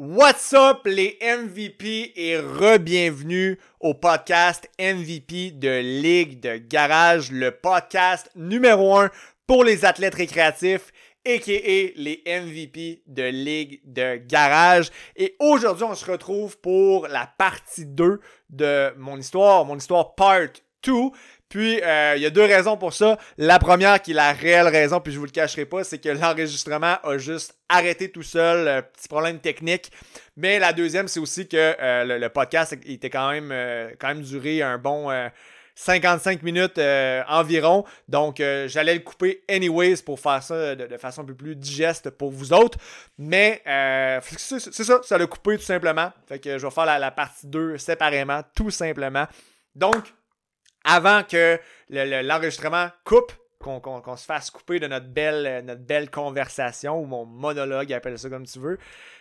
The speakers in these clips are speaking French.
What's up les MVP et re-bienvenue au podcast MVP de Ligue de Garage, le podcast numéro 1 pour les athlètes récréatifs a.k.a. les MVP de Ligue de Garage. Et aujourd'hui, on se retrouve pour la partie 2 de mon histoire, mon histoire part 2. Puis, euh, il y a deux raisons pour ça. La première, qui est la réelle raison, puis je vous le cacherai pas, c'est que l'enregistrement a juste arrêté tout seul, euh, petit problème technique. Mais la deuxième, c'est aussi que euh, le, podcast était quand même, quand même duré un bon 55 minutes environ. Donc, j'allais le couper anyways pour faire ça de, façon un peu plus digeste pour vous autres. Mais c'est ça, ça l'a coupé tout simplement. Fait que je vais faire la, la partie 2 séparément, tout simplement. Donc, avant que l'enregistrement coupe, qu'on se fasse couper de notre belle, notre belle conversation ou mon monologue, appelle ça comme tu veux.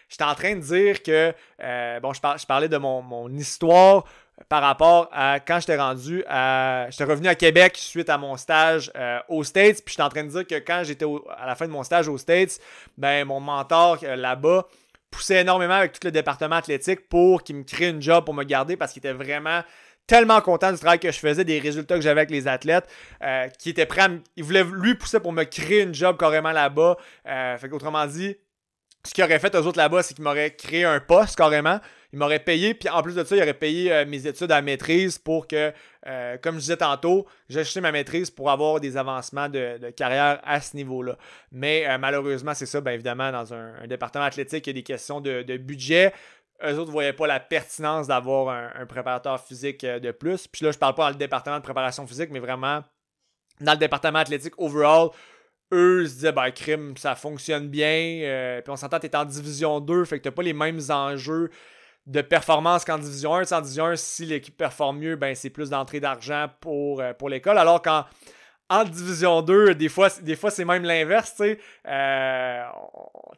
J'étais en train de dire que, euh, bon, je, parlais de mon, histoire par rapport à quand j'étais rendu à. J'étais revenu à Québec suite à mon stage euh, aux States. Puis j'étais en train de dire que quand j'étais à la fin de mon stage aux States, ben mon mentor euh, là-bas poussait énormément avec tout le département athlétique pour qu'il me crée une job pour me garder parce qu'il était vraiment tellement content du travail que je faisais, des résultats que j'avais avec les athlètes, euh, qui était prêt à Il voulait lui pousser pour me créer une job carrément là-bas. Euh, fait qu'autrement dit, ce qu'il aurait fait aux autres là-bas, c'est qu'il m'aurait créé un poste carrément. Il m'aurait payé, puis en plus de ça, il aurait payé euh, mes études à maîtrise pour que, comme je disais tantôt, j'ai acheté ma maîtrise pour avoir des avancements de, carrière à ce niveau-là. Mais malheureusement, c'est ça, bien évidemment, dans un, département athlétique, il y a des questions de budget eux autres voyaient pas la pertinence d'avoir un, préparateur physique euh, de plus. Puis là, je parle pas dans le département de préparation physique, mais vraiment dans le département athlétique overall. Eux se disaient, ben, crime, ça fonctionne bien. Euh, puis on s'entend, tu es en division 2, fait que tu pas les mêmes enjeux de performance qu'en division 1. en division 1, si l'équipe performe mieux, ben, c'est plus d'entrée d'argent pour, euh, pour l'école. Alors qu'en en division 2, des fois, des fois c'est même l'inverse, tu sais. Euh,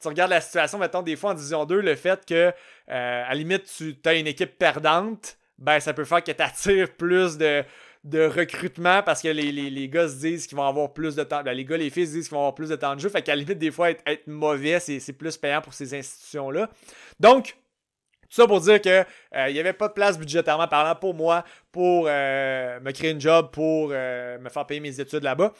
tu regardes la situation, mettons, des fois en division 2, le fait que, euh, à la limite, tu as une équipe perdante, ben ça peut faire que tu attires plus de, recrutement parce que les, les, gars se disent qu'ils vont avoir plus de temps. Ben, les gars, les filles se disent qu'ils vont avoir plus de temps de jeu. Fait qu'à la limite, des fois, être mauvais, c'est plus payant pour ces institutions-là. Donc, tout ça pour dire que euh, il n'y avait pas de place budgétairement parlant pour moi pour euh, me créer une job, pour euh, me faire payer mes études là-bas.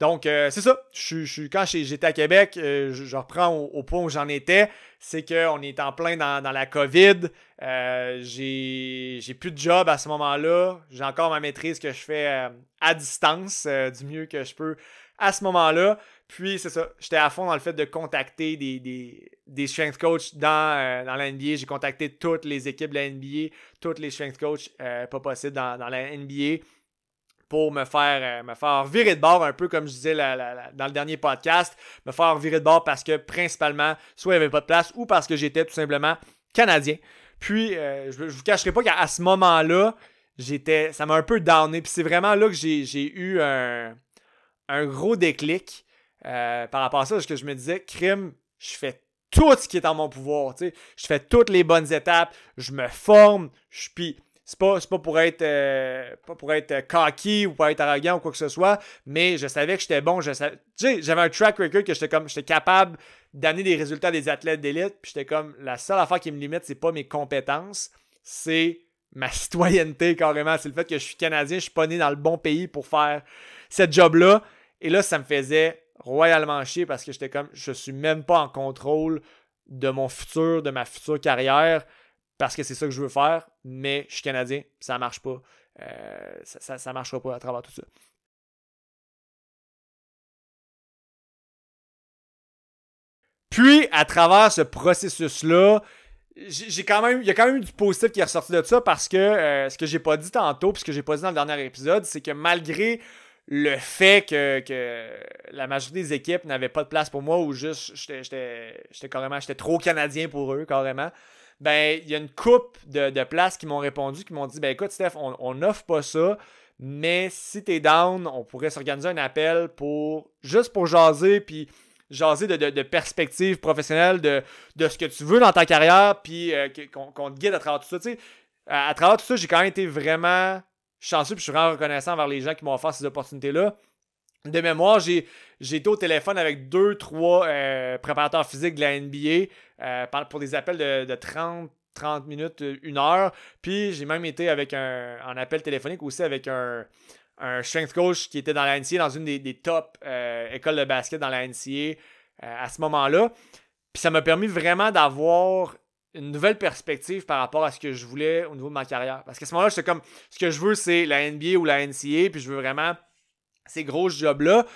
Donc, c'est ça. Je, quand j'étais à Québec, je, reprends au, point où j'en étais. C'est qu'on est en plein dans, la COVID. j'ai plus de job à ce moment-là. J'ai encore ma maîtrise que je fais à distance, du mieux que je peux à ce moment-là. Puis, c'est ça. J'étais à fond dans le fait de contacter des, des, strength coachs dans, euh, dans la NBA. J'ai contacté toutes les équipes de la NBA, toutes les strength coachs euh, pas possible dans, la NBA pour me faire, euh, me faire virer de bord, un peu comme je disais dans le dernier podcast, me faire virer de bord parce que principalement, soit il n'y avait pas de place ou parce que j'étais tout simplement canadien. Puis, je ne vous cacherai pas qu'à ce moment-là, j'étais, ça m'a un peu downé. Puis c'est vraiment là que j'ai eu un, un gros déclic. Euh, par rapport à ça, parce que je me disais, crime, je fais tout ce qui est en mon pouvoir. Je fais toutes les bonnes étapes, je me forme, je puis c'est pas, pas pour être euh, pas pour être cocky ou pour être arrogant ou quoi que ce soit, mais je savais que j'étais bon, j'avais un track record que j'étais comme j'étais capable d'amener des résultats des athlètes d'élite, puis j'étais comme la seule affaire qui me limite, c'est pas mes compétences, c'est ma citoyenneté carrément, c'est le fait que je suis canadien, je suis pas né dans le bon pays pour faire cette job là. Et là, ça me faisait royalement chier parce que j'étais comme, je suis même pas en contrôle de mon futur, de ma future carrière, parce que c'est ça que je veux faire, mais je suis Canadien, ça marche pas. Euh, ça, ça, marchera pas à travers tout ça. Puis, à travers ce processus-là, j'ai quand même, il y a quand même eu du positif qui est ressorti de ça parce que euh, ce que j'ai pas dit tantôt, puis ce que j'ai pas dit dans le dernier épisode, c'est que malgré le fait que, la majorité des équipes n'avaient pas de place pour moi ou juste j'étais carrément j'étais trop canadien pour eux carrément ben il y a une coupe de, places qui m'ont répondu qui m'ont dit ben écoute Steph on n'offre pas ça mais si t'es down on pourrait s'organiser un appel pour juste pour jaser puis jaser de, de, perspective professionnelle de, de ce que tu veux dans ta carrière puis euh, qu'on te guide à travers tout ça tu sais. À travers tout ça j'ai quand même été vraiment chanceux, puis je suis vraiment reconnaissant envers les gens qui m'ont offert ces opportunités-là. de mémoire, j'ai, été au téléphone avec deux, trois euh, préparateurs physiques de la NBA euh, pour des appels de, 30, 30 minutes, une heure. Puis j'ai même été avec un, appel téléphonique aussi avec un, un strength coach qui était dans la NCA, dans une des, des top écoles de basket dans la NCA à ce moment-là. Puis ça m'a permis vraiment d'avoir une nouvelle perspective par rapport à ce que je voulais au niveau de ma carrière. Parce qu'à ce moment-là, j'étais comme, ce que je veux, c'est la NBA ou la NCA, puis je veux vraiment ces gros jobs-là.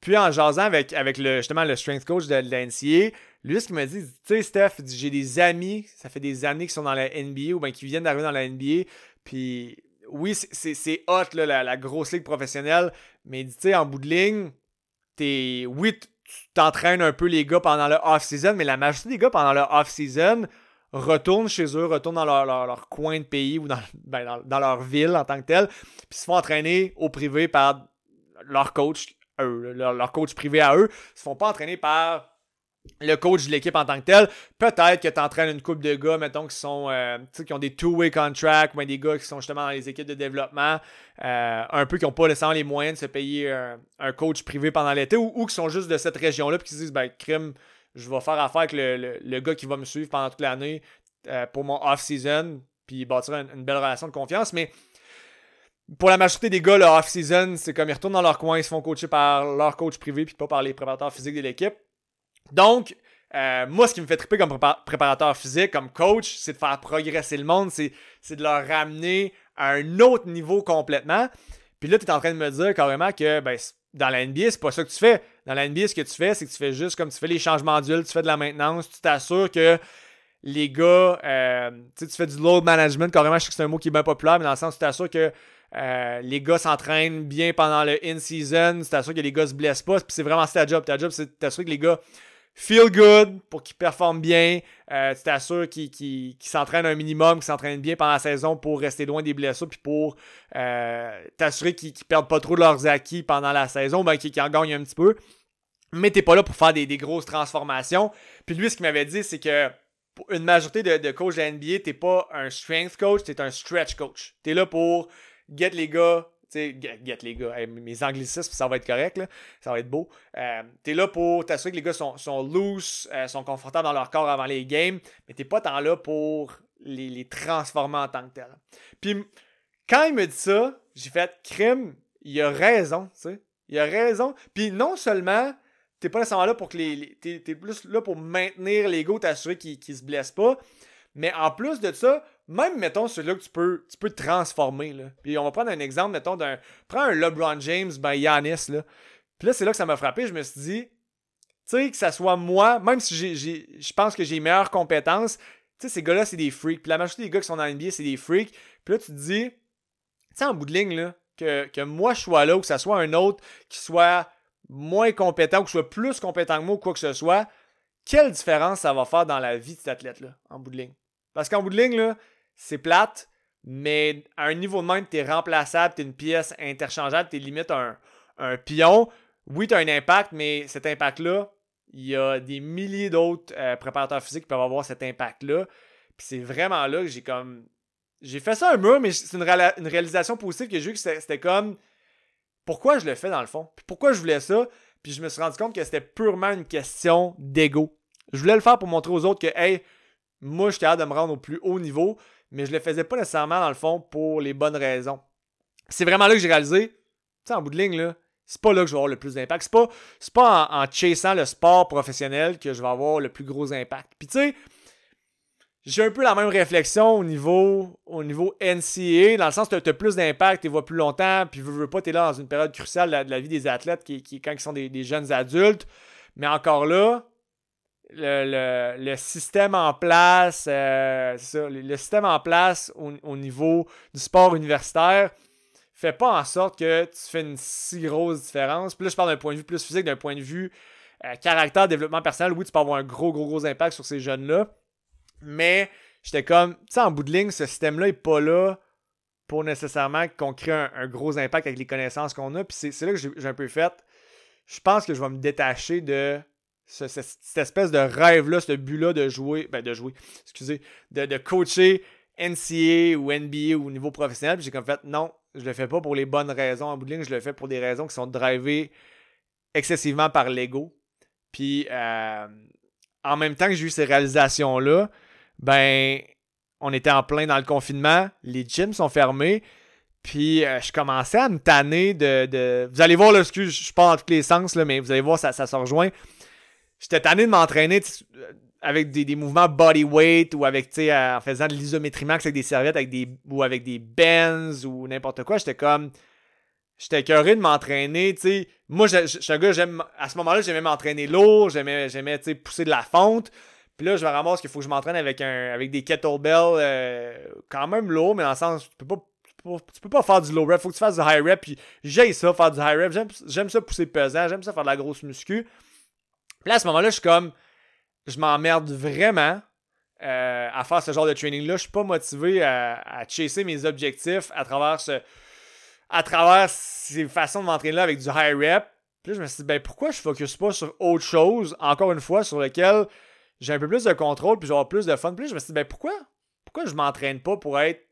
Puis en jasant avec, avec le, justement le strength coach de, la NCA, lui, ce qu'il m'a dit, tu sais, Steph, j'ai des amis, ça fait des années qui sont dans la NBA ou bien qui viennent d'arriver dans la NBA, puis oui, c'est hot, là, la, grosse ligue professionnelle, mais tu sais, en bout de ligne, t'es, oui, tu t'entraînes un peu les gars pendant le off-season, mais la majorité des gars pendant le off-season, retournent chez eux, retournent dans leur, coin de pays ou ben, dans, leur ville en tant que tel, puis se font entraîner au privé par leur coach, eux, leur, coach privé à eux, se font pas entraîner par le coach de l'équipe en tant que tel. Peut-être que tu entraînes une couple de gars, mettons, qui sont euh, qui ont des two-way contracts, ou des gars qui sont justement dans les équipes de développement, euh, un peu qui n'ont pas nécessairement les moyens de se payer un, coach privé pendant l'été, ou, qui sont juste de cette région-là, puis qui se disent, ben, crime, je vais faire affaire avec le, gars qui va me suivre pendant toute l'année euh, pour mon off-season, puis bâtir une, belle relation de confiance. Mais pour la majorité des gars, le off-season, c'est comme ils retournent dans leur coin, ils se font coacher par leur coach privé, puis pas par les préparateurs physiques de l'équipe. Donc, euh, moi, ce qui me fait triper comme préparateur physique, comme coach, c'est de faire progresser le monde, c'est de leur ramener à un autre niveau complètement. Puis là, tu es en train de me dire carrément que ben, dans la NBA, c'est pas ça que tu fais. Dans la NBA, ce que tu fais, c'est que tu fais juste comme tu fais les changements d'huile, tu fais de la maintenance, tu t'assures que les gars, euh, tu fais du load management, carrément, je sais que c'est un mot qui est bien populaire, mais dans le sens où tu t'assures que euh, les gars s'entraînent bien pendant le in-season, tu t'assures que les gars se blessent pas, puis c'est vraiment ta job. Ta job, c'est t'assurer que les gars feel good pour qu'ils performent bien. Euh, tu t'assures qu'ils s'entraînent un minimum, qu'ils s'entraînent bien pendant la saison pour rester loin des blessures, puis pour euh, t'assurer qu'ils ne perdent pas trop leurs acquis pendant la saison, ben, qu'ils en gagnent un petit peu. Mais t'es pas là pour faire des, grosses transformations. Puis lui, ce qu'il m'avait dit, c'est que pour une majorité de, de coachs de NBA, t'es pas un strength coach, t'es un stretch coach. T'es là pour get les gars sais, get, les gars. mes anglicismes, ça va être correct, là. ça va être beau. Euh, t'es là pour t'assurer que les gars sont, sont loose, euh, sont confortables dans leur corps avant les games, mais t'es pas tant là pour les, transformer en tant que tel. Puis quand il me dit ça, j'ai fait crime, il a raison, tu sais. Il a raison. Puis non seulement t'es pas nécessairement là pour que les. t'es, plus là pour maintenir l'ego, t'assurer qu'ils, qu'ils se blessent pas. Mais en plus de ça, même, mettons, celui-là que tu peux, tu peux transformer. Là. Puis on va prendre un exemple, mettons, d'un. Prends un LeBron James, ben Yanis, là. Puis là, c'est là que ça m'a frappé. Je me suis dit, tu sais, que ça soit moi, même si je pense que j'ai meilleures compétences, tu sais, ces gars-là, c'est des freaks. Puis la majorité des gars qui sont dans l'NBA, c'est des freaks. Puis là, tu te dis, tu sais, en bout de ligne, là, que, que moi, je sois là ou que ça soit un autre qui soit moins compétent ou qui soit plus compétent que moi ou quoi que ce soit, quelle différence ça va faire dans la vie de cet athlète-là, en bout de ligne? Parce qu'en bout de ligne, là, c'est plate, mais à un niveau de même, tu es remplaçable, tu es une pièce interchangeable, tu es limite un, pion. Oui, tu as un impact, mais cet impact-là, il y a des milliers d'autres euh, préparateurs physiques qui peuvent avoir cet impact-là. Puis c'est vraiment là que j'ai comme. J'ai fait ça un mur, mais c'est une, réalisation positive que j'ai eu que c'était comme. Pourquoi je le fais dans le fond? Puis pourquoi je voulais ça? Puis je me suis rendu compte que c'était purement une question d'ego. Je voulais le faire pour montrer aux autres que, hey, moi, suis capable de me rendre au plus haut niveau mais je le faisais pas nécessairement dans le fond pour les bonnes raisons. C'est vraiment là que j'ai réalisé, tu sais, en bout de ligne, là, c'est pas là que je vais avoir le plus d'impact. C'est pas, pas en, en chassant le sport professionnel que je vais avoir le plus gros impact. Puis tu sais, j'ai un peu la même réflexion au niveau, au niveau NCA, dans le sens que tu as plus d'impact, tu vois plus longtemps, puis veux, veux pas, tu es là dans une période cruciale de la, vie des athlètes qui, qui quand ils sont des jeunes adultes. Mais encore là, le, système en place, euh, le, système en place au, niveau du sport universitaire fait pas en sorte que tu fais une si grosse différence. Là, je parle d'un point de vue plus physique, d'un point de vue euh, caractère, développement personnel. Oui, tu peux avoir un gros, gros, gros impact sur ces jeunes-là. Mais j'étais comme, tu sais, en bout de ligne, ce système-là n'est pas là pour nécessairement qu'on crée un, gros impact avec les connaissances qu'on a. Puis c'est là que j'ai un peu fait. Je pense que je vais me détacher de cette espèce de rêve-là, ce but-là de jouer, ben de jouer, excusez, de, coacher NCA ou NBA ou au niveau professionnel. Puis j'ai comme fait, non, je le fais pas pour les bonnes raisons. En bout de ligne, je le fais pour des raisons qui sont drivées excessivement par l'ego. Puis euh, en même temps que j'ai eu ces réalisations-là, ben on était en plein dans le confinement, les gyms sont fermés, puis euh, je commençais à me tanner de. Vous allez voir, là, excuse, je pas dans tous les sens, là, mais vous allez voir, ça, ça se rejoint. J'étais tanné de m'entraîner avec des, des, mouvements bodyweight ou avec, tu sais, en faisant de l'isométrie max avec des serviettes avec des, ou avec des bends ou n'importe quoi. J'étais comme. J'étais curieux de m'entraîner, tu sais. Moi, je suis un gars. À ce moment-là, j'aimais m'entraîner lourd, j'aimais, j'aimais, tu sais, pousser de la fonte. Puis là, je me ramasse qu'il faut que je m'entraîne avec, un, avec des kettlebells euh, quand même lourds, mais dans le sens, tu peux pas, tu peux pas faire du low rep, faut que tu fasses du high rep. Puis j'aime ça, faire du high rep. J'aime ça pousser pesant, j'aime ça faire de la grosse muscu. Puis là, à ce moment-là, je suis comme, je m'emmerde vraiment euh, à faire ce genre de training-là. Je suis pas motivé à, à chasser mes objectifs à travers ce, à travers ces façons de m'entraîner là avec du high rep. Puis là, je me suis dit, ben pourquoi je focus pas sur autre chose, encore une fois, sur lequel j'ai un peu plus de contrôle, puis j'aurai plus de fun. Puis je me suis dit, ben pourquoi, pourquoi je m'entraîne pas pour être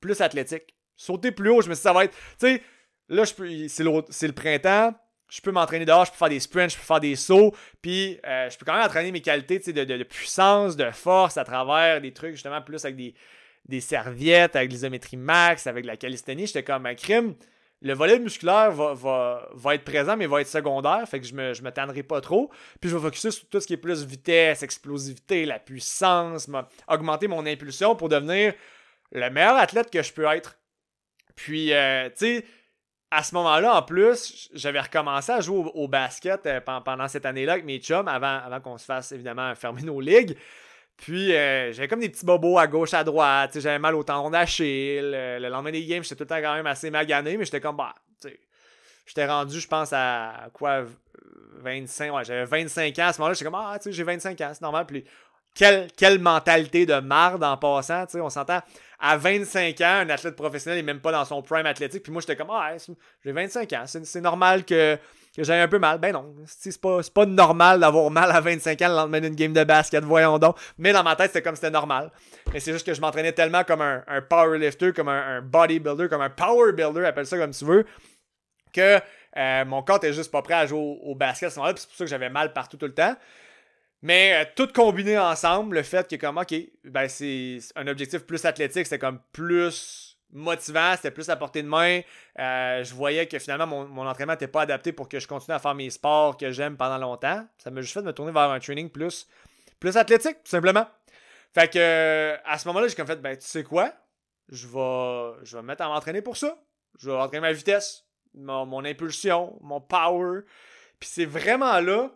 plus athlétique? Sauter plus haut, je me suis dit, ça va être. Tu sais, là, c'est le printemps, je peux m'entraîner dehors, je peux faire des sprints, je peux faire des sauts, puis euh, je peux quand même entraîner mes qualités de, de, puissance, de force à travers des trucs justement plus avec des, des serviettes, avec l'isométrie max, avec la calisthénie. J'étais comme un crime le volet musculaire va, va, va, être présent, mais va être secondaire. Fait que je me, je me tannerai pas trop. Puis je vais focuser sur tout ce qui est plus vitesse, explosivité, la puissance, augmenter mon impulsion pour devenir le meilleur athlète que je peux être. Puis, euh, tu sais, à ce moment-là, en plus, j'avais recommencé à jouer au, basket euh, pendant cette année-là avec mes chums avant, qu'on se fasse évidemment fermer nos ligues. Puis euh, j'avais comme des petits bobos à gauche, à droite. J'avais mal au tendon d'Achille. Le, lendemain des games, j'étais tout le temps quand même assez magané, mais j'étais comme, bah. J'étais rendu, je pense, à quoi 25, ouais, j'avais 25 ans à ce moment-là. J'étais comme, ah, tu sais, j'ai 25 ans, c'est normal. Puis quelle, quelle mentalité de marde en passant, tu sais, on s'entend. À 25 ans, un athlète professionnel n'est même pas dans son prime athlétique. Puis moi, j'étais comme, ah, j'ai 25 ans, c'est normal que que j'avais un peu mal. Ben non, c'est pas, pas normal d'avoir mal à 25 ans le lendemain d'une game de basket, voyons donc. Mais dans ma tête, c'était comme c'était normal. Mais c'est juste que je m'entraînais tellement comme un, powerlifter, comme un, bodybuilder, comme un power builder, appelle ça comme tu veux, que euh, mon corps était juste pas prêt à jouer au, basket à ce moment-là. C'est pour ça que j'avais mal partout tout le temps. Mais euh, tout combiné ensemble, le fait que comme, ok, ben c'est un objectif plus athlétique, c'est comme plus motivant, c'était plus à portée de main. Euh, je voyais que finalement mon, entraînement n'était pas adapté pour que je continue à faire mes sports que j'aime pendant longtemps. Ça m'a juste fait de me tourner vers un training plus, plus athlétique, tout simplement. Fait que à ce moment-là, j'ai comme fait, ben tu sais quoi? Je vais, je vais me mettre à m'entraîner pour ça. Je vais entraîner ma vitesse, mon, mon impulsion, mon power. Puis c'est vraiment là,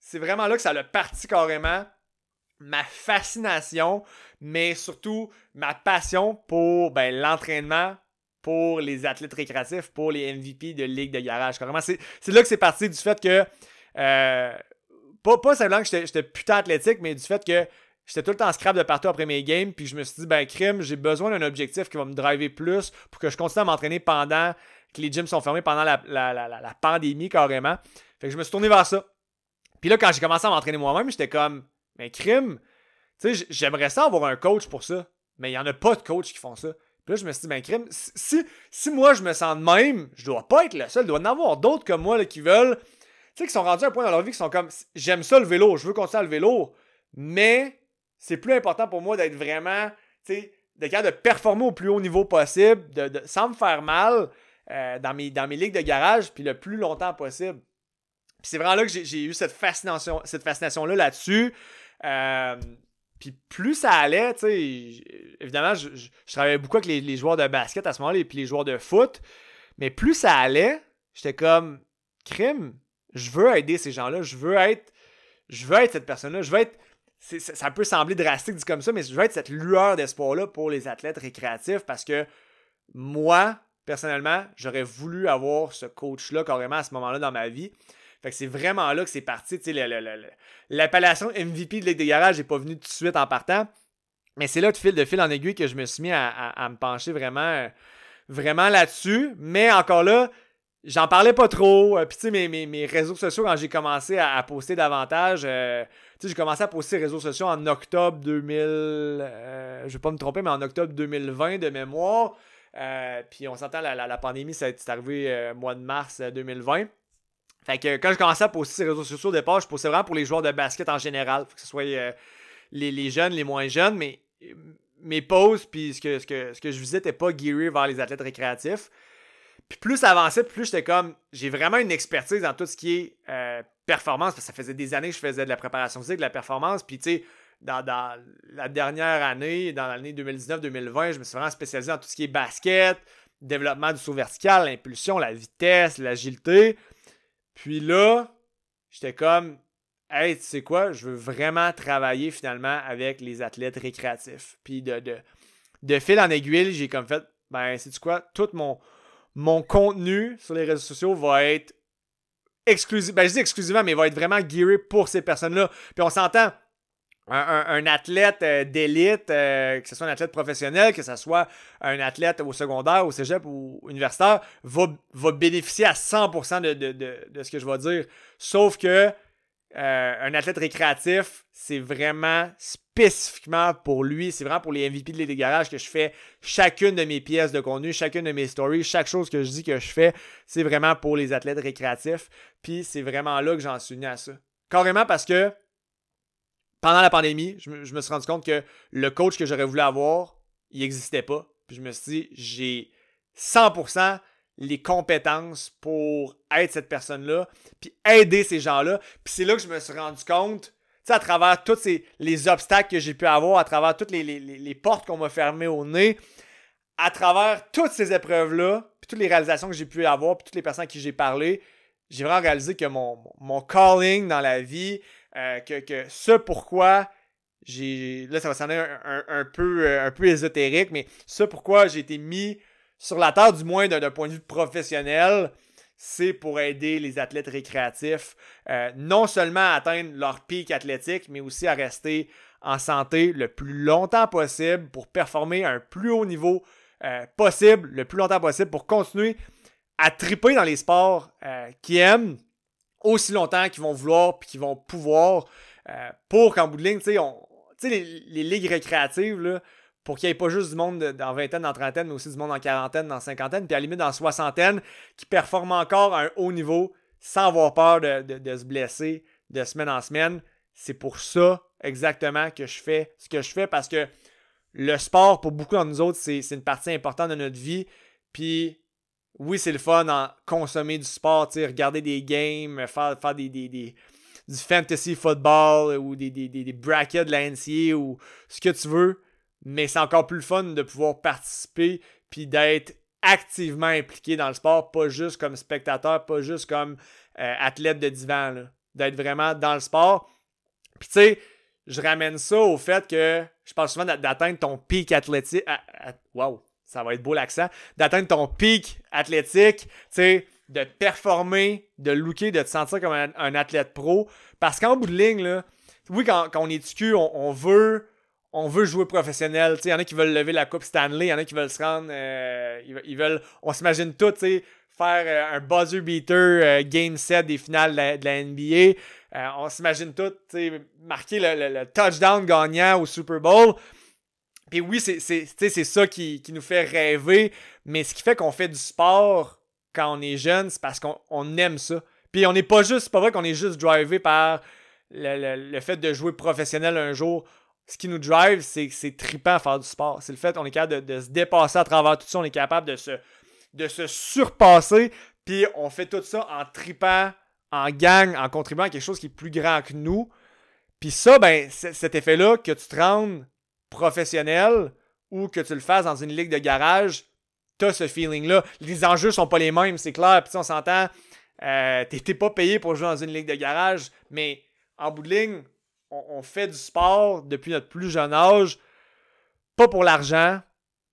c'est vraiment là que ça a parti carrément ma fascination, mais surtout ma passion pour ben, l'entraînement pour les athlètes récréatifs, pour les MVP de Ligue de garage. C'est là que c'est parti du fait que, euh, pas, pas simplement que j'étais putain athlétique, mais du fait que j'étais tout le temps scrap de partout après mes games, puis je me suis dit, ben, crime, j'ai besoin d'un objectif qui va me driver plus pour que je continue à m'entraîner pendant que les gyms sont fermés, pendant la, la pandémie carrément. Fait que je me suis tourné vers ça. Puis là, quand j'ai commencé à m'entraîner moi-même, j'étais comme, mais crime, tu sais, j'aimerais ça avoir un coach pour ça. Mais il n'y en a pas de coach qui font ça. Puis là, je me suis dit, ben crime, si, si moi je me sens de même, je dois pas être le seul. Il doit y en avoir d'autres comme moi là, qui veulent. Tu sais, qui sont rendus à un point dans leur vie qui sont comme, j'aime ça le vélo, je veux continuer à le vélo. Mais c'est plus important pour moi d'être vraiment, tu sais, de de performer au plus haut niveau possible, de, sans me faire mal euh, dans, mes, dans mes ligues de garage, puis le plus longtemps possible. C'est vraiment là que j'ai eu cette fascination, cette fascination-là là-dessus. Euh, puis plus ça allait, tu sais, évidemment, je, travaillais beaucoup avec les, joueurs de basket à ce moment-là, et puis les joueurs de foot. Mais plus ça allait, j'étais comme, crime, je veux aider ces gens-là, je veux être, je veux être cette personne-là, je veux être, ça peut sembler drastique dit comme ça, mais je veux être cette lueur d'espoir-là pour les athlètes récréatifs parce que moi, personnellement, j'aurais voulu avoir ce coach-là carrément à ce moment-là dans ma vie. Fait que c'est vraiment là que c'est parti. L'appellation MVP de Ligue des Garages n'est pas venue tout de suite en partant. Mais c'est là, de fil, de fil en aiguille, que je me suis mis à, me pencher vraiment, vraiment là-dessus. Mais encore là, j'en parlais pas trop. Puis, tu sais, mes, mes, réseaux sociaux, quand j'ai commencé à, poster davantage, euh, tu sais, j'ai commencé à poster réseaux sociaux en octobre 2000. Euh, je vais pas me tromper, mais en octobre 2020 de mémoire. Euh, puis, on s'entend, la, pandémie, c'est arrivé au mois de mars 2020. Fait que quand je commençais à poster les réseaux sociaux au départ, je postais vraiment pour les joueurs de basket en général, que ce soit euh, les, jeunes, les moins jeunes, mais mes posts puis ce que, ce que, ce que je visais n'était pas gearé vers les athlètes récréatifs. Puis plus avançait, plus j'étais comme, j'ai vraiment une expertise dans tout ce qui est euh, performance, parce que ça faisait des années que je faisais de la préparation physique, de la performance, puis tu sais, dans, la dernière année, dans l'année 2019-2020, je me suis vraiment spécialisé dans tout ce qui est basket, développement du saut vertical, l'impulsion, la vitesse, l'agilité. Puis là, j'étais comme, hey, tu sais quoi, je veux vraiment travailler finalement avec les athlètes récréatifs. Puis de, de, de fil en aiguille, j'ai comme fait, ben, sais-tu quoi, tout mon, mon contenu sur les réseaux sociaux va être exclusif, ben je dis exclusivement, mais il va être vraiment gearé pour ces personnes-là. Puis on s'entend, un, athlète euh, d'élite, euh, que ce soit un athlète professionnel, que ce soit un athlète au secondaire, au cégep ou universitaire, va, va bénéficier à 100% de, de, ce que je vais dire. Sauf que euh, un athlète récréatif, c'est vraiment spécifiquement pour lui, c'est vraiment pour les MVP de les que je fais chacune de mes pièces de contenu, chacune de mes stories, chaque chose que je dis que je fais, c'est vraiment pour les athlètes récréatifs. Puis c'est vraiment là que j'en suis venu à ça. Carrément parce que pendant la pandémie, je me, suis rendu compte que le coach que j'aurais voulu avoir, il n'existait pas. Puis je me suis dit, j'ai 100% les compétences pour être cette personne-là, puis aider ces gens-là. Puis c'est là que je me suis rendu compte, tu sais, à travers tous les obstacles que j'ai pu avoir, à travers toutes les, portes qu'on m'a fermées au nez, à travers toutes ces épreuves-là, puis toutes les réalisations que j'ai pu avoir, puis toutes les personnes à qui j'ai parlé, j'ai vraiment réalisé que mon, mon calling dans la vie, euh, que, que, ce pourquoi j'ai. Là, ça va sonner un, peu, euh, un peu ésotérique, mais ce pourquoi j'ai été mis sur la terre, du moins d'un point de vue professionnel, c'est pour aider les athlètes récréatifs euh, non seulement à atteindre leur pic athlétique, mais aussi à rester en santé le plus longtemps possible pour performer à un plus haut niveau possible, le plus longtemps possible pour continuer à triper dans les sports qu'ils aiment aussi longtemps qu'ils vont vouloir puis qu'ils vont pouvoir euh, pour qu'en bout de ligne, tu sais, les, les, ligues récréatives, là, pour qu'il n'y ait pas juste du monde dans vingtaine, dans trentaine, mais aussi du monde en quarantaine, dans cinquantaine, puis à la limite dans soixantaine, qui performe encore à un haut niveau sans avoir peur de, de se blesser de semaine en semaine. C'est pour ça exactement que je fais ce que je fais parce que le sport, pour beaucoup de nous autres, c'est une partie importante de notre vie. Puis oui, c'est le fun en consommer du sport, regarder des games, faire, faire des, du fantasy football ou des, des, brackets de la NCA ou ce que tu veux. Mais c'est encore plus fun de pouvoir participer puis d'être activement impliqué dans le sport, pas juste comme spectateur, pas juste comme euh, athlète de divan, d'être vraiment dans le sport. Puis tu sais, je ramène ça au fait que je parle souvent d'atteindre ton pic athlétique. Wow, ça va être beau l'accent, d'atteindre ton pic athlétique, tu sais, de performer, de looker, de te sentir comme un, athlète pro. Parce qu'en bout de ligne, là, oui, quand, on est TQ, on, on, veut, on veut jouer professionnel. Il y en a qui veulent lever la Coupe Stanley, il y en a qui veulent se rendre. Euh, ils, veulent, on s'imagine tout, faire euh, un buzzer beater euh, game set des finales de la, NBA. on s'imagine tout, marquer le, touchdown gagnant au Super Bowl. Puis oui, c'est ça qui, nous fait rêver, mais ce qui fait qu'on fait du sport quand on est jeune, c'est parce qu'on aime ça. Puis on n'est pas juste, c'est pas vrai qu'on est juste drivé par le, fait de jouer professionnel un jour. Ce qui nous drive, c'est c'est trippant à faire du sport. C'est le fait qu'on est capable de, se dépasser à travers tout ça, on est capable de se, de se surpasser, puis on fait tout ça en tripant, en gang, en contribuant à quelque chose qui est plus grand que nous. Puis ça, ben, cet effet-là, que tu te rendes professionnel ou que tu le fasses dans une ligue de garage, tu as ce feeling-là. Les enjeux sont pas les mêmes, c'est clair. Puis on s'entend, euh, pas payé pour jouer dans une ligue de garage, mais en bout de ligne, on, fait du sport depuis notre plus jeune âge, pas pour l'argent,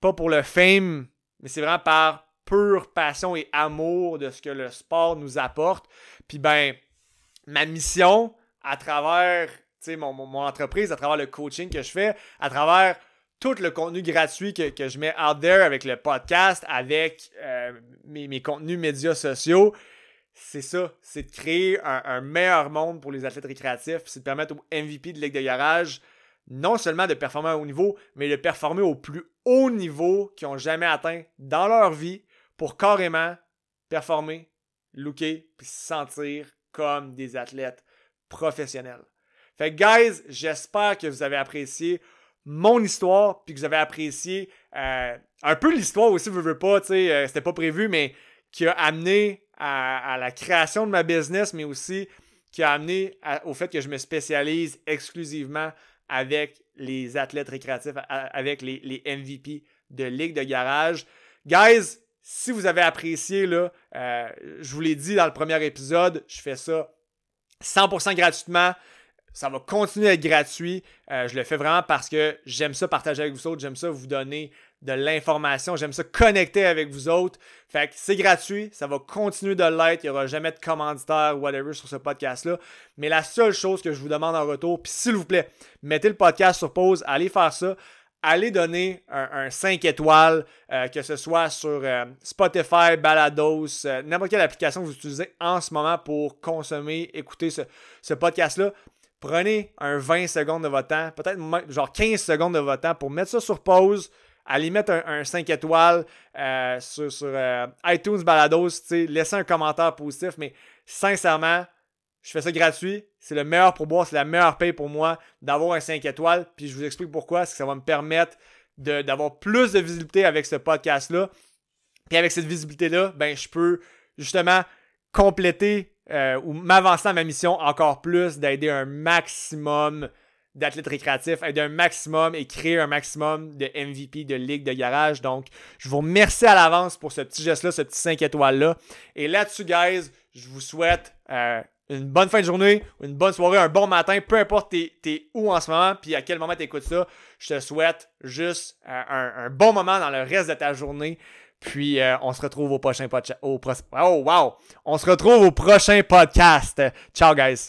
pas pour le fame, mais c'est vraiment par pure passion et amour de ce que le sport nous apporte. Puis ben, ma mission à travers mon, mon, entreprise, à travers le coaching que je fais, à travers tout le contenu gratuit que, je mets out there avec le podcast, avec euh, mes, contenus médias sociaux, c'est ça, c'est de créer un, meilleur monde pour les athlètes récréatifs, c'est de permettre aux MVP de Ligue de Garage non seulement de performer à haut niveau, mais de performer au plus haut niveau qu'ils n'ont jamais atteint dans leur vie pour carrément performer looker puis se sentir comme des athlètes professionnels. Fait que, guys, j'espère que vous avez apprécié mon histoire puis que vous avez apprécié euh, un peu l'histoire aussi, vous veux pas, tu sais, euh, c'était pas prévu, mais qui a amené à, la création de ma business, mais aussi qui a amené au fait que je me spécialise exclusivement avec les athlètes récréatifs, avec les, MVP de Ligue de garage. Guys, si vous avez apprécié, là, euh, je vous l'ai dit dans le premier épisode, je fais ça 100% gratuitement. Ça va continuer à être gratuit. Euh, je le fais vraiment parce que j'aime ça partager avec vous autres. J'aime ça vous donner de l'information. J'aime ça connecter avec vous autres. Fait que c'est gratuit. Ça va continuer de l'être. Il n'y aura jamais de commanditaire ou whatever sur ce podcast-là. Mais la seule chose que je vous demande en retour, puis s'il vous plaît, mettez le podcast sur pause. Allez faire ça allez donner un, 5 étoiles, euh, que ce soit sur euh, Spotify, Balados, n'importe quelle application que vous utilisez en ce moment pour consommer, écouter ce, podcast-là. Prenez un 20 secondes de votre temps, peut-être genre 15 secondes de votre temps pour mettre ça sur pause, allez mettre un, 5 étoiles sur, sur iTunes Balados, laissez un commentaire positif, mais sincèrement, je fais ça gratuit. C'est le meilleur pour boire, c'est la meilleure paye pour moi d'avoir un 5 étoiles. Puis je vous explique pourquoi. C'est que ça va me permettre d'avoir plus de visibilité avec ce podcast-là. Puis avec cette visibilité-là, ben, je peux justement compléter euh, ou m'avancer dans ma mission encore plus, d'aider un maximum d'athlètes récréatifs, aider un maximum et créer un maximum de MVP de ligue de garage. Donc, je vous remercie à l'avance pour ce petit geste-là, ce petit 5 étoiles-là. Et là-dessus, guys, je vous souhaite euh, une bonne fin de journée, une bonne soirée, un bon matin, peu importe t'es, où en ce moment, puis à quel moment tu écoutes ça, je te souhaite juste euh, un, bon moment dans le reste de ta journée. Puis euh, on se retrouve au prochain podcast. Oh wow! On se retrouve au prochain podcast. Ciao guys!